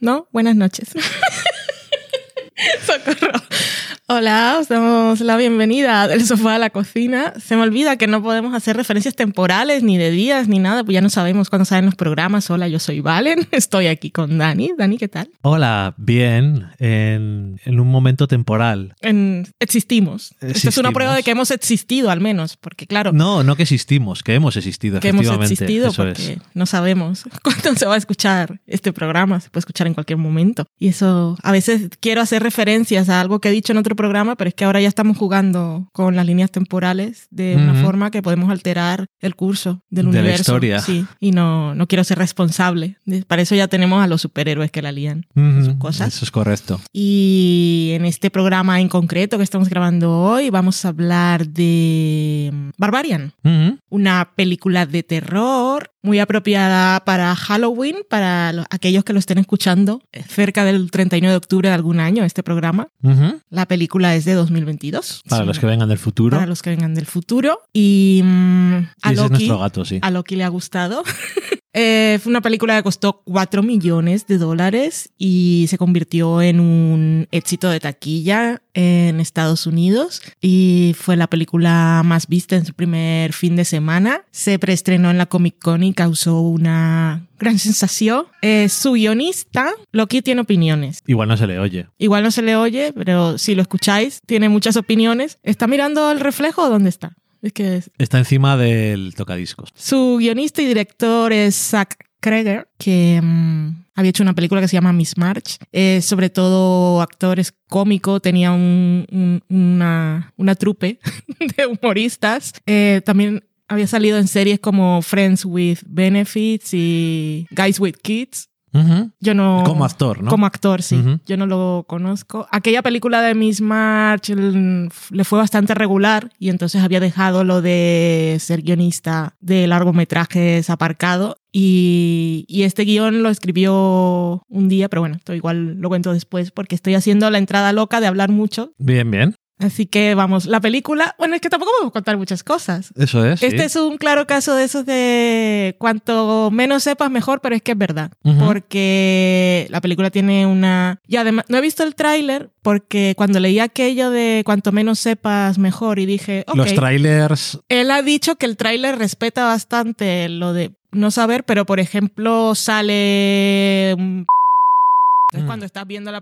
¿no? Buenas noches. Hola, os damos la bienvenida del sofá a la cocina. Se me olvida que no podemos hacer referencias temporales, ni de días, ni nada, pues ya no sabemos cuándo salen los programas. Hola, yo soy Valen, estoy aquí con Dani. Dani, ¿qué tal? Hola, bien, en, en un momento temporal. En, existimos. Esta es una prueba de que hemos existido, al menos, porque claro. No, no que existimos, que hemos existido, que hemos existido, porque no sabemos cuándo se va a escuchar este programa, se puede escuchar en cualquier momento. Y eso, a veces quiero hacer referencias a algo que he dicho en otro programa, pero es que ahora ya estamos jugando con las líneas temporales de una forma que podemos alterar el curso del de universo. La historia. Sí, y no, no quiero ser responsable. Para eso ya tenemos a los superhéroes que la lían. sus cosas. Eso es correcto. Y en este programa en concreto que estamos grabando hoy, vamos a hablar de Barbarian, una película de terror muy apropiada para Halloween, para aquellos que lo estén escuchando cerca del 31 de octubre de algún año, este programa. La película es de 2022. Para los que vengan del futuro. Para los que vengan del futuro. Y, mm, a, Loki, gato, sí. a Loki le ha gustado. Eh, fue una película que costó 4 millones de dólares y se convirtió en un éxito de taquilla en Estados Unidos y fue la película más vista en su primer fin de semana. Se preestrenó en la Comic Con y causó una gran sensación. Eh, su guionista, Loki, tiene opiniones. Igual no se le oye. Igual no se le oye, pero si lo escucháis, tiene muchas opiniones. ¿Está mirando el reflejo o dónde está? Es que Está encima del tocadiscos. Su guionista y director es Zach Kreger, que mm, había hecho una película que se llama Miss March. sobre todo actores cómicos, tenía un, una, una trupe de humoristas. Eh, también había salido en series como Friends with Benefits y Guys with Kids. Yo no. Como actor, ¿no? Como actor, sí. Yo no lo conozco. Aquella película de Miss March le fue bastante regular y entonces había dejado lo de ser guionista de largometrajes aparcado. Y, y este guion lo escribió un día, pero bueno, esto igual lo cuento después porque estoy haciendo la entrada loca de hablar mucho. Bien, bien. Así que vamos, la película, bueno, es que tampoco podemos contar muchas cosas. Eso es. Este es un claro caso de esos de cuanto menos sepas mejor, pero es que es verdad. Porque la película tiene una... Y además, no he visto el tráiler porque cuando leí aquello de cuanto menos sepas mejor y dije... Los trailers... Él ha dicho que el tráiler respeta bastante lo de no saber, pero por ejemplo sale... Entonces, mm. cuando estás viendo la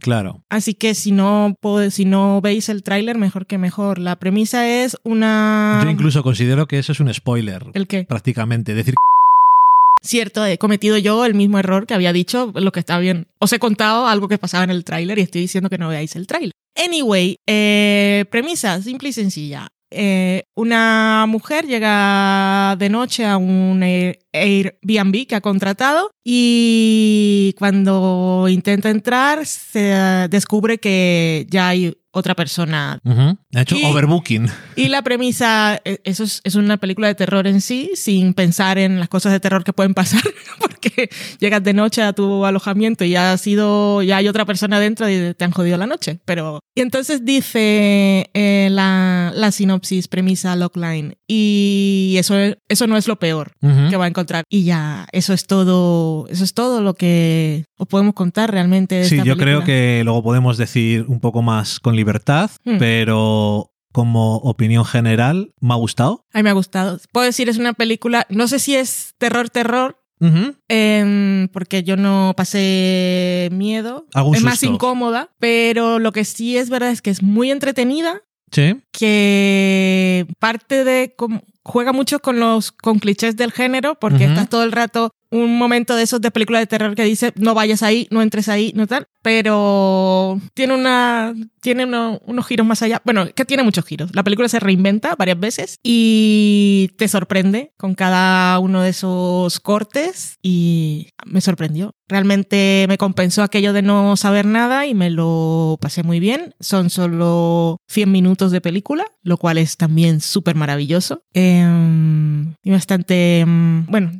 Claro. Así que si no, si no veis el tráiler, mejor que mejor. La premisa es una... Yo incluso considero que eso es un spoiler. ¿El qué? Prácticamente. Decir Cierto, he cometido yo el mismo error que había dicho, lo que está bien. Os he contado algo que pasaba en el tráiler y estoy diciendo que no veáis el tráiler. Anyway, eh, premisa simple y sencilla. Eh, una mujer llega de noche a un Airbnb que ha contratado y cuando intenta entrar se descubre que ya hay otra persona. Ha hecho overbooking. Y la premisa, e, eso es, es, una película de terror en sí, sin pensar en las cosas de terror que pueden pasar, porque llegas de noche a tu alojamiento y ya ha sido, ya hay otra persona dentro y te han jodido la noche. Pero, y entonces dice eh, la, la, sinopsis, premisa, logline, y eso, eso no es lo peor que va a encontrar. Y ya, eso es todo, eso es todo lo que os podemos contar realmente. De sí, esta yo película. creo que luego podemos decir un poco más con libertad, Hmm. pero como opinión general, ¿me ha gustado? A mí me ha gustado. Puedo decir, es una película, no sé si es terror, terror, em, porque yo no pasé miedo. Algún es más incómoda, pero lo que sí es verdad es que es muy entretenida, Sí. que parte de... como- juega mucho con los con clichés del género, porque estás todo el rato un momento de esos de película de terror que dice no vayas ahí, no entres ahí, no tal, pero tiene una tiene uno- unos giros más allá. Bueno, que tiene muchos giros. La película se reinventa varias veces y te sorprende con cada uno de esos cortes y me sorprendió. Realmente me compensó aquello de no saber nada y me lo pasé muy bien. Son solo 100 minutos de película, lo cual es también súper maravilloso. Em, y bastante... mm, bueno,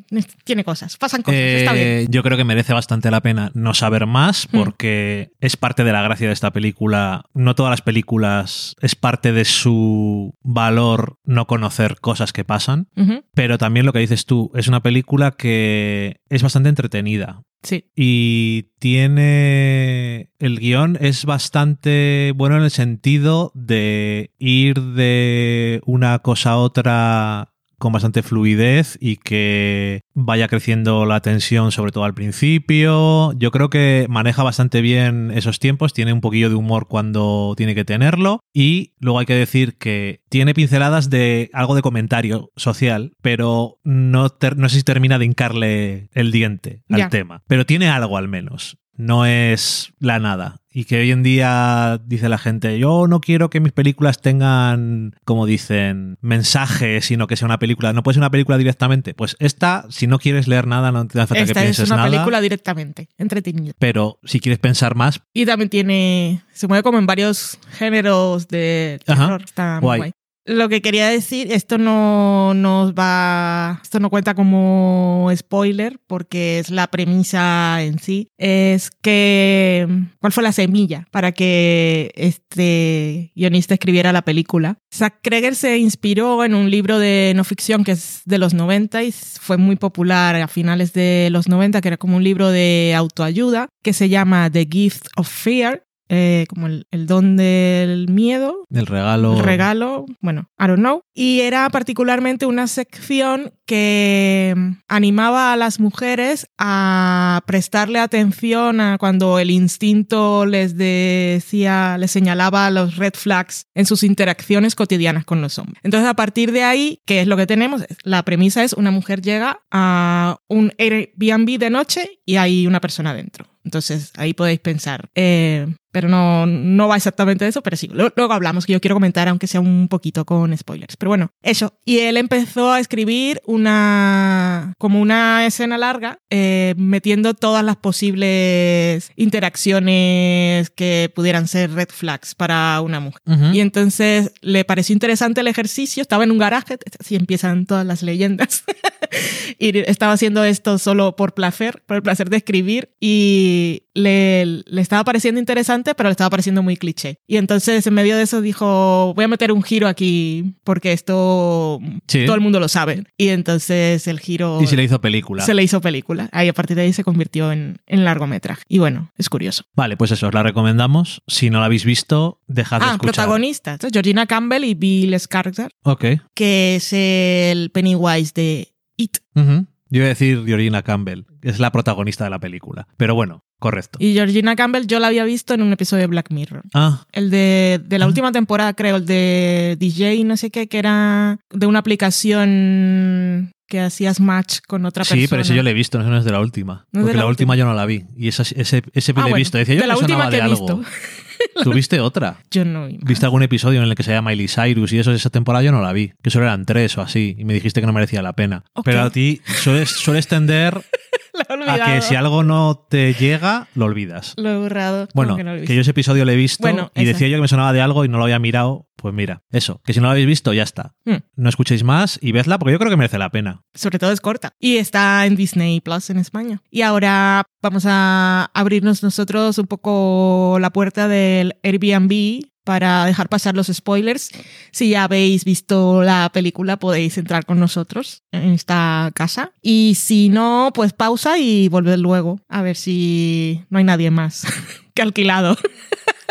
tiene cosas, pasan cosas, está bien. Eh, yo creo que merece bastante la pena no saber más porque es parte de la gracia de esta película. No todas las películas es parte de su valor no conocer cosas que pasan, pero también lo que dices tú, es una película que es bastante entretenida. Sí. Y tiene. El guion es bastante bueno en el sentido de ir de una cosa a otra con bastante fluidez y que vaya creciendo la tensión, sobre todo al principio. Yo creo que maneja bastante bien esos tiempos, tiene un poquillo de humor cuando tiene que tenerlo y luego hay que decir que tiene pinceladas de algo de comentario social, pero no, no sé si termina de hincarle el diente al tema, pero tiene algo al menos. No es la nada. Y que hoy en día dice la gente, yo no quiero que mis películas tengan, como dicen, mensajes, sino que sea una película. No puede ser una película directamente. Pues esta, si no quieres leer nada, no te hace falta que Esta es pienses una nada. película directamente, entretenida. Pero si quieres pensar más, Y también tiene. Se mueve como en varios géneros de Ajá. terror. Está muy Guay. Lo que quería decir, esto no nos va. Esto no cuenta como spoiler, porque es la premisa en sí. Es que. ¿Cuál fue la semilla para que este guionista escribiera la película? Zack Kreger se inspiró en un libro de no ficción que es de los 90 y fue muy popular a finales de los 90, que era como un libro de autoayuda que se llama The Gift of Fear, eh, como el, el don del miedo, el regalo. el regalo, bueno, I don't know. Y era particularmente una sección que mm, animaba a las mujeres a prestarle atención a cuando el instinto les decía, les señalaba los red flags en sus interacciones cotidianas con los hombres. Entonces, a partir de ahí, ¿qué es lo que tenemos? La premisa es una mujer llega a un Airbnb de noche y hay una persona dentro. Entonces, ahí podéis pensar. Eh, pero no, no va exactamente de eso, pero sí, lo- luego hablamos, que yo quiero comentar, aunque sea un poquito con spoilers. Pero bueno, eso. Y él empezó a escribir una, como una escena larga, eh, metiendo todas las posibles interacciones que pudieran ser red flags para una mujer. Ujú. Y entonces le pareció interesante el ejercicio, estaba en un garaje, así empiezan todas las leyendas. y estaba haciendo esto solo por placer, por el placer de escribir, y le, le estaba pareciendo interesante, pero le estaba pareciendo muy cliché. Y entonces en medio de eso dijo, voy a meter un giro aquí, porque esto Sí. todo el mundo lo sabe. Y entonces el giro... Y se le hizo película. se le hizo película. Ahí a partir de ahí se convirtió en, en largometraje. Y bueno, es curioso. Vale, pues eso, os la recomendamos. Si no la habéis visto, dejad de Ah, escuchar. protagonistas. Georgina Campbell y Bill Skarsgård. Ok. que es el Pennywise de It. Ujú. Yo iba a decir Georgina Campbell, que es la protagonista de la película. Pero bueno, correcto. Y Georgina Campbell yo la había visto en un episodio de Black Mirror. Ah, El de, de la Ah. última temporada, creo, el de DJ, no sé qué, que era de una aplicación que hacías match con otra persona. sí, pero ese yo lo he visto, no es de la última. No porque la la última yo no la vi. Y esa, ese, ese Ah, he visto. Decía yo de la me última que de he algo. visto. ¿Tú viste otra? Yo no vi más. ¿Viste algún episodio en el que se llama Miley Cyrus y eso de esa temporada? Yo no la vi. Que solo eran tres o así. Y me dijiste que no merecía la pena. Pero a ti sueles, sueles tender a que si algo no te llega, lo olvidas. Lo he borrado. Bueno, que no lo he que visto. yo ese episodio lo he visto Bueno, y esa. decía yo que me sonaba de algo y no lo había mirado. Pues mira, eso. Que si no lo habéis visto, ya está. Hmm. No escuchéis más y vedla porque yo creo que merece la pena. Sobre todo es corta. Y está en Disney Plus en España. Y ahora vamos a abrirnos nosotros un poco la puerta del Airbnb para dejar pasar los spoilers. Si ya habéis visto la película, podéis entrar con nosotros en esta casa. Y si no, pues pausa y volved luego a ver si no hay nadie más que alquilado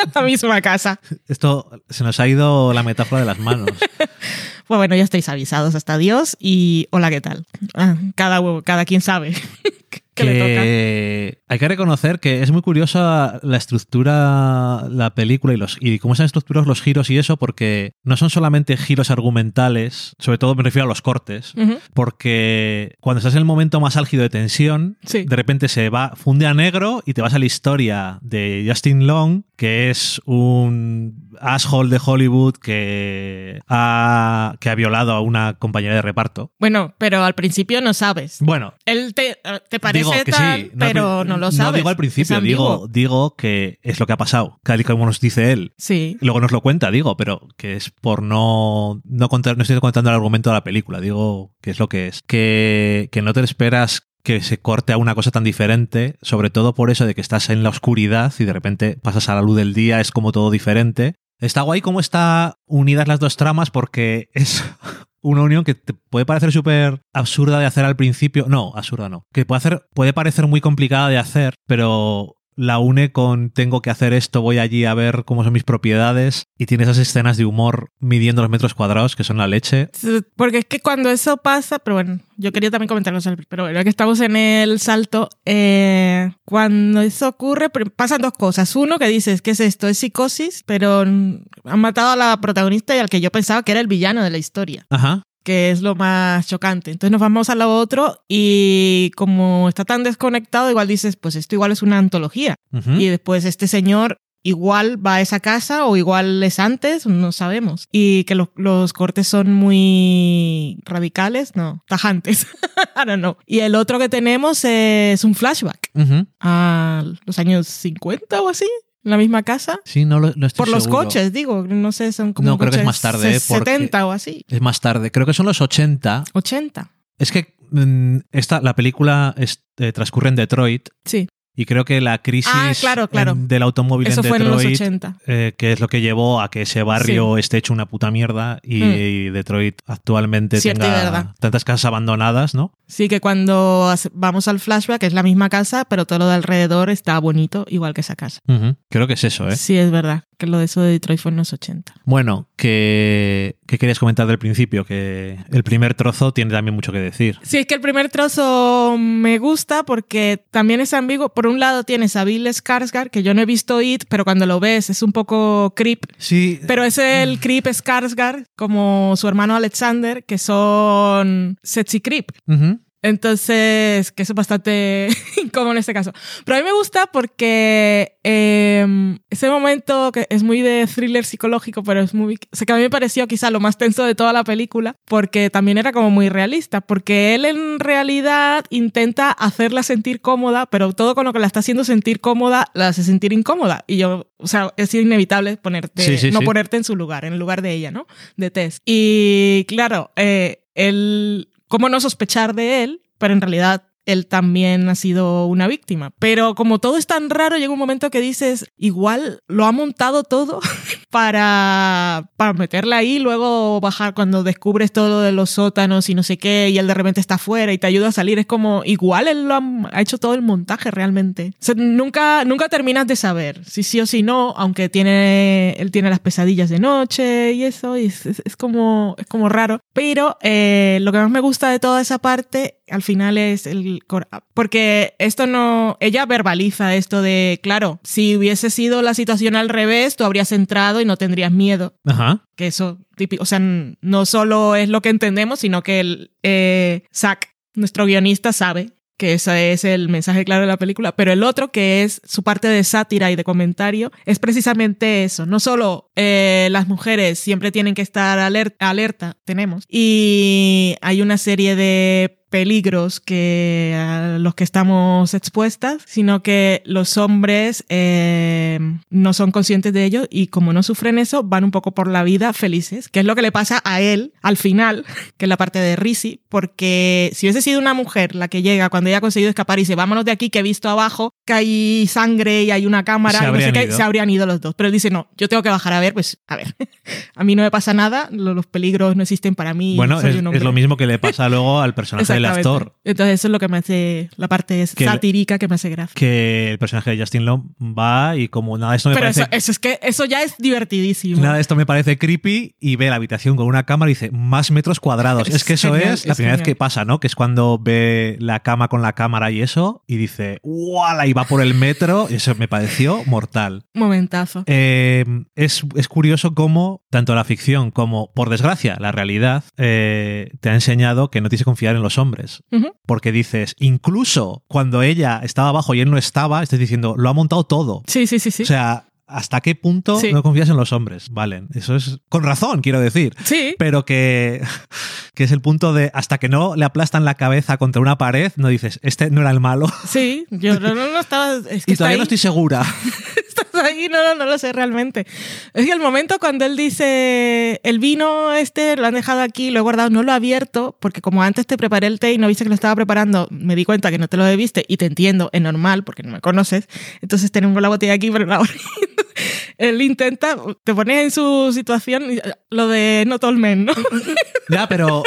la misma casa. Esto se nos ha ido la metáfora de las manos. Pues bueno, ya estáis avisados. Hasta Dios y hola, ¿qué tal? Ah, cada, cada quien sabe que le toca. hay que reconocer que es muy curiosa la estructura, la película y, los, y cómo están estructurados los giros y eso, porque no son solamente giros argumentales, sobre todo me refiero a los cortes, porque cuando estás en el momento más álgido de tensión, Sí. de repente se va, funde a negro y te vas a la historia de Justin Long, que es un asshole de Hollywood que ha, que ha violado a una compañera de reparto. Bueno, pero al principio no sabes. Bueno, Él te, te parece digo que tal, sí, no pero no lo sabes. No digo al principio, digo, digo que es lo que ha pasado, tal y como nos dice él. Sí. Luego nos lo cuenta, digo, pero que es por no no contar, no estoy contando el argumento de la película, digo que es lo que es. Que, que no te esperas que se corte a una cosa tan diferente, sobre todo por eso de que estás en la oscuridad y de repente pasas a la luz del día, es como todo diferente. Está guay cómo está unidas las dos tramas porque es una unión que te puede parecer súper absurda de hacer al principio. No, absurda no. Que puede, hacer, puede parecer muy complicada de hacer, pero la une con tengo que hacer esto, voy allí a ver cómo son mis propiedades y tiene esas escenas de humor midiendo los metros cuadrados que son la leche. Porque es que cuando eso pasa, pero bueno, yo quería también comentarlo, pero bueno, que estamos en el salto, eh, cuando eso ocurre, pasan dos cosas. Uno, que dices, ¿qué es esto? Es psicosis, pero han matado a la protagonista y al que yo pensaba que era el villano de la historia. Ajá. Que es lo más chocante. Entonces nos vamos a lo otro y como está tan desconectado, igual dices, pues esto igual es una antología. Y después este señor igual va a esa casa o igual es antes, no sabemos. Y que los, los cortes son muy radicales, no, tajantes. I don't know. Y el otro que tenemos es un flashback a los años 50 o así, en la misma casa. Sí, no, lo, no estoy Por los seguro. coches, digo, no sé, son como No, creo que es más tarde, ¿eh? porque- 70 o así, Es más tarde. Creo que son los 80. 80. Es que mm, esta, la película es- eh, transcurre en Detroit Sí. Y creo que la crisis Ah, claro, claro. en- del automóvil Eso en fue en los Detroit 80. eh, que es lo que llevó a que ese barrio esté hecho una puta mierda y, Mm. y Detroit actualmente tenga tantas casas abandonadas, ¿no? Sí, que cuando vamos al flashback es la misma casa, pero todo lo de alrededor está bonito, igual que esa casa. Creo que es eso, ¿eh? Sí, es verdad, que lo de eso de Detroit fue en los 80. Bueno, que, que querías comentar del principio, que el primer trozo tiene también mucho que decir. Sí, es que el primer trozo me gusta porque también es ambiguo. Por un lado tienes a Bill Skarsgård, que yo no he visto It, pero cuando lo ves es un poco creep. Sí, Pero es el creep Skarsgård, como su hermano Alexander, que son sexy creep. Ujú. Entonces, que eso es bastante incómodo en este caso. Pero a mí me gusta porque eh, ese momento que es muy de thriller psicológico, pero es muy... O sea, que a mí me pareció quizá lo más tenso de toda la película, porque también era como muy realista, porque él en realidad intenta hacerla sentir cómoda, pero todo con lo que la está haciendo sentir cómoda, la hace sentir incómoda. Y yo, o sea, es inevitable ponerte, Sí, sí, no sí. ponerte en su lugar, en el lugar de ella, ¿no? De Tess. Y claro, eh, él cómo no sospechar de él, pero en realidad él también ha sido una víctima. Pero como todo es tan raro, llega un momento que dices, igual lo ha montado todo para, para meterla ahí, luego bajar cuando descubres todo de los sótanos y no sé qué, y él de repente está afuera y te ayuda a salir. Es como, igual él lo ha, hecho todo el montaje realmente. Nunca, nunca terminas de saber si sí o si no, aunque tiene, él tiene las pesadillas de noche y eso, y es, es- como, es como raro. Pero eh, lo que más me gusta de toda esa parte al final es el porque esto no ella verbaliza esto de claro si hubiese sido la situación al revés tú habrías entrado y no tendrías miedo Ajá. que eso típico o sea no solo es lo que entendemos sino que el eh, Zack nuestro guionista sabe que ese es el mensaje claro de la película, pero el otro, que es su parte de sátira y de comentario, es precisamente eso. No solo eh, las mujeres siempre tienen que estar aler- alerta, tenemos, y hay una serie de peligros que a los que estamos expuestas, sino que los hombres eh, no son conscientes de ello y como no sufren eso, van un poco por la vida felices, que es lo que le pasa a él al final, que es la parte de Risi, porque si hubiese sido una mujer la que llega cuando ella ha conseguido escapar y dice, vámonos de aquí que he visto abajo que hay sangre y hay una cámara, Se y no sé habrían qué, ido. se habrían ido los dos. Pero él dice, no, yo tengo que bajar a ver, pues a ver, a mí no me pasa nada, lo- los peligros no existen para mí. Bueno, es, un es hombre". lo mismo que le pasa luego al personaje del actor. Entonces eso es lo que me hace, la parte Que- satírica que me hace gracia. Que el personaje de Justin Long va y como nada esto me Pero parece eso, eso es que eso ya es divertidísimo. Nada esto me parece creepy y ve la habitación con una cámara y dice más metros cuadrados. Es, Es que eso es la primera vez genial. que pasa, ¿no? Que es cuando ve la cama con la cámara y eso y dice, ¡Wala! Y va por el metro. Y eso me pareció mortal. Momentazo. Eh, es, es curioso cómo tanto la ficción como, por desgracia, la realidad eh, te ha enseñado que no tienes que confiar en los hombres. Porque dices, incluso cuando ella estaba abajo y él no estaba, estás diciendo, lo ha montado todo. Sí, sí, sí, sí. O sea, hasta qué punto Sí. no confías en los hombres. Vale, eso es con razón, quiero decir. Sí, Pero que, que es el punto de hasta que no le aplastan la cabeza contra una pared, no dices, este no era el malo. sí, yo no, no, no estaba... Es que Y todavía ahí. no estoy segura. Ahí, no, no, no lo sé realmente. Es que el momento cuando él dice, el vino este lo han dejado aquí, lo he guardado, no lo he abierto, porque como antes te preparé el té y no viste que lo estaba preparando, me di cuenta que no te lo debiste y te entiendo, es normal, porque no me conoces. Entonces tenemos la botella aquí, pero la. Él intenta, te pones en su situación, y, lo de no tolmen, ¿no? Ya, pero.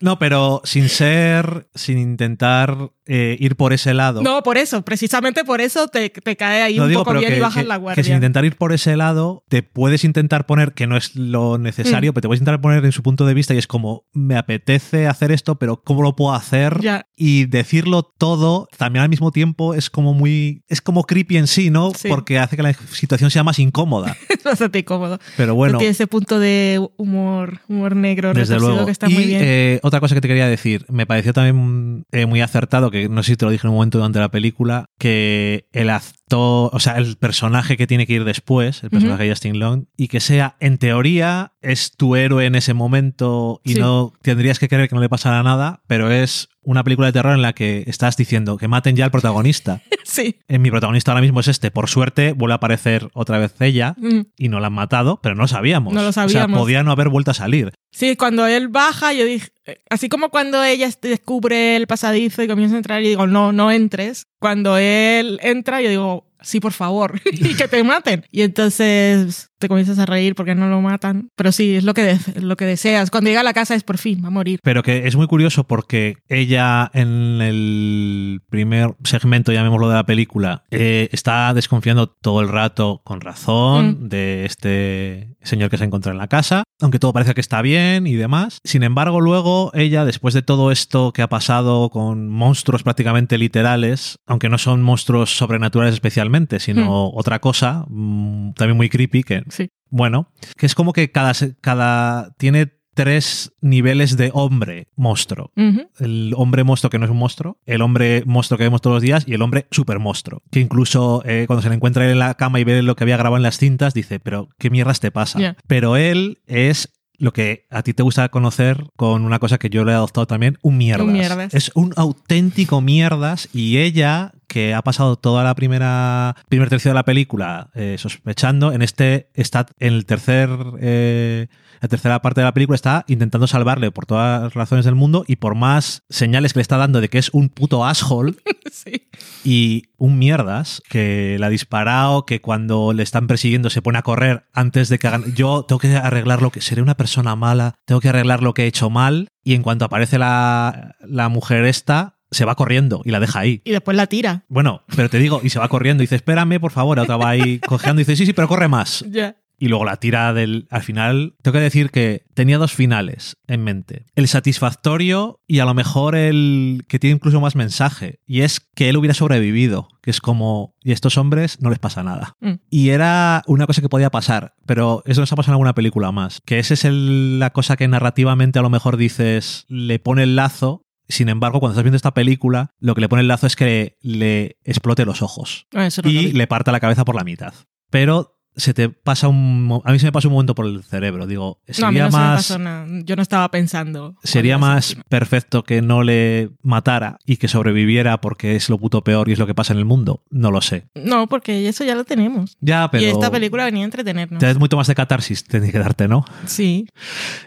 No, pero sin ser. Sin intentar eh, ir por ese lado. No, por eso, precisamente por eso te, te cae ahí No un digo, poco bien que, y bajas que- la que guardia. sin intentar ir por ese lado, te puedes intentar poner, que no es lo necesario, Mm. pero te puedes intentar poner en su punto de vista y es como, me apetece hacer esto, pero ¿cómo lo puedo hacer? Ya. Y decirlo todo también al mismo tiempo es como muy. Es como creepy en sí, ¿no? Sí. Porque hace que la situación sea más incómoda. Es bastante incómodo. Pero bueno. Tiene ese punto de humor, humor negro, Desde luego. que está y muy bien. eh, otra cosa que te quería decir, me pareció también eh, muy acertado, que no sé si te lo dije en un momento durante la película, que el actor, o sea, el personaje que tiene que ir después, el personaje de Justin Long, y que sea, en teoría, es tu héroe en ese momento y Sí. no tendrías que creer que no le pasará nada, pero es una película de terror en la que estás diciendo que maten ya al protagonista. sí. En mi protagonista ahora mismo es este. Por suerte, vuelve a aparecer otra vez ella Mm. y no la han matado, pero no lo sabíamos. No lo O sea, sabíamos. podía no haber vuelto a salir. Sí, cuando él baja, yo dije, eh, así como cuando ella descubre el pasadizo y comienza a entrar, y digo, no, no entres. Cuando él entra, yo digo, sí, por favor, y que te maten. Y entonces te comienzas a reír porque no lo matan. Pero sí, es lo que, es lo que deseas. Cuando llega a la casa es por fin, va a morir. Pero que es muy curioso porque ella en el primer segmento, llamémoslo de la película, eh, está desconfiando todo el rato con razón Mm. de este señor que se encuentra en la casa, aunque todo parece que está bien y demás. Sin embargo, luego ella, después de todo esto que ha pasado con monstruos prácticamente literales, aunque no son monstruos sobrenaturales especialmente, sino otra cosa, mm, también muy creepy, que Sí. bueno, que es como que cada, cada tiene tres niveles de hombre monstruo. El hombre monstruo que no es un monstruo, el hombre monstruo que vemos todos los días y el hombre super monstruo. Que incluso eh, cuando se le encuentra en la cama y ve lo que había grabado en las cintas, dice, pero ¿qué mierdas te pasa? Pero él es lo que a ti te gusta conocer con una cosa que yo le he adoptado también, un mierdas. Un mierdas. Es un auténtico mierdas y ella que ha pasado toda la primera primer tercio de la película eh, sospechando, en este está en el tercer eh, la tercera parte de la película está intentando salvarle por todas las razones del mundo y por más señales que le está dando de que es un puto asshole sí. y un mierdas que la ha disparado, que cuando le están persiguiendo se pone a correr antes de que hagan. Yo tengo que arreglar lo que. Seré una persona mala, tengo que arreglar lo que he hecho mal. Y en cuanto aparece la, la mujer esta, se va corriendo y la deja ahí. Y después la tira. Bueno, pero te digo, y se va corriendo y dice, espérame, por favor, otra va ahí cojeando y dice, sí, sí, pero corre más. Ya. Y luego la tira del. Al final, tengo que decir que tenía dos finales en mente. El satisfactorio y a lo mejor el que tiene incluso más mensaje. Y es que él hubiera sobrevivido. Que es como. Y a estos hombres no les pasa nada. Mm. Y era una cosa que podía pasar. Pero eso nos ha pasado en alguna película más. Que esa es el- la cosa que narrativamente a lo mejor dices. Le pone el lazo. Sin embargo, cuando estás viendo esta película, lo que le pone el lazo es que le explote los ojos Ah, no y le parta la cabeza por la mitad. Pero se te pasa un. A mí se me pasa un momento por el cerebro. Digo, No, a mí sería no se me más. pasó nada. Yo no estaba pensando. Sería más encima. perfecto que no le matara y que sobreviviera porque es lo puto peor y es lo que pasa en el mundo. No lo sé. No, porque eso ya lo tenemos. Ya, pero. Y esta película venía a entretenernos. Te das mucho más de catarsis, tienes que darte, ¿no? Sí.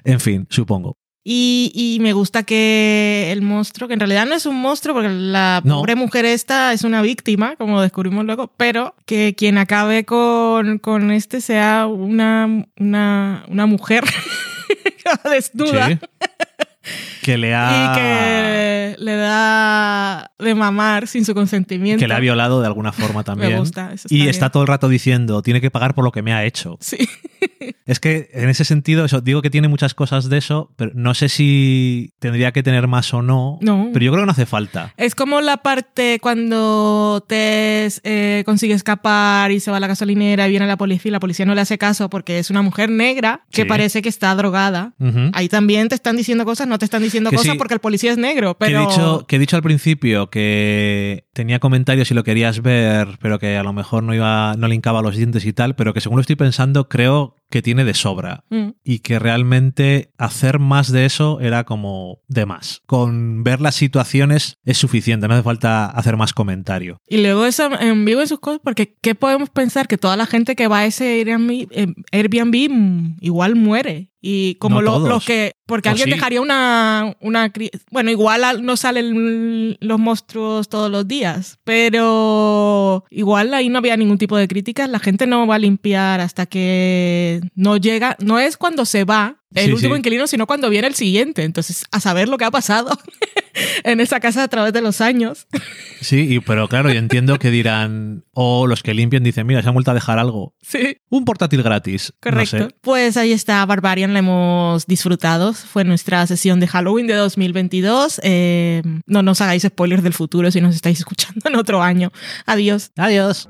En fin, supongo. Y, y me gusta que el monstruo, que en realidad no es un monstruo, porque la No. pobre mujer esta es una víctima, como descubrimos luego, pero que quien acabe con, con este sea una, una, una mujer desnuda Sí. Que le ha. y que le da de mamar sin su consentimiento. que le ha violado de alguna forma también. Me gusta. Eso Y bien. está todo el rato diciendo, tiene que pagar por lo que me ha hecho. Sí. Es que en ese sentido, eso, digo que tiene muchas cosas de eso, pero no sé si tendría que tener más o no. No. Pero yo creo que no hace falta. Es como la parte cuando Tess eh, consigue escapar y se va a la gasolinera y viene la policía y la policía no le hace caso porque es una mujer negra que Sí. parece que está drogada. Ahí también te están diciendo cosas, no te están diciendo Que cosas sí. porque el policía es negro, Que, he pero... dicho, que he dicho al principio que tenía comentarios si lo querías ver, pero que a lo mejor no iba, no linkaba los dientes y tal, pero que según lo estoy pensando, creo que tiene de sobra Mm. y que realmente hacer más de eso era como de más. Con ver las situaciones es suficiente, no hace falta hacer más comentario. Y luego eso en vivo en sus cosas, porque ¿qué podemos pensar? Que toda la gente que va a ese Airbnb, eh, Airbnb mm, igual muere. Y como No lo- todos. los que... Porque ¿O alguien sí? dejaría una, una... Bueno, igual al- no salen los monstruos todos los días, pero igual ahí no había ningún tipo de críticas. La gente no va a limpiar hasta que no llega... No es cuando se va el Sí, último sí. inquilino, sino cuando viene el siguiente. Entonces, a saber lo que ha pasado en esa casa a través de los años. Sí, y- pero claro, yo entiendo que dirán, o los que limpian dicen, mira, se han vuelto a dejar algo. Sí. Un portátil gratis. No Correcto. sé. Pues ahí está Barbarian, la hemos disfrutado. Fue nuestra sesión de Halloween de 2022. Eh, no nos hagáis spoilers del futuro si nos estáis escuchando en otro año. Adiós. Adiós.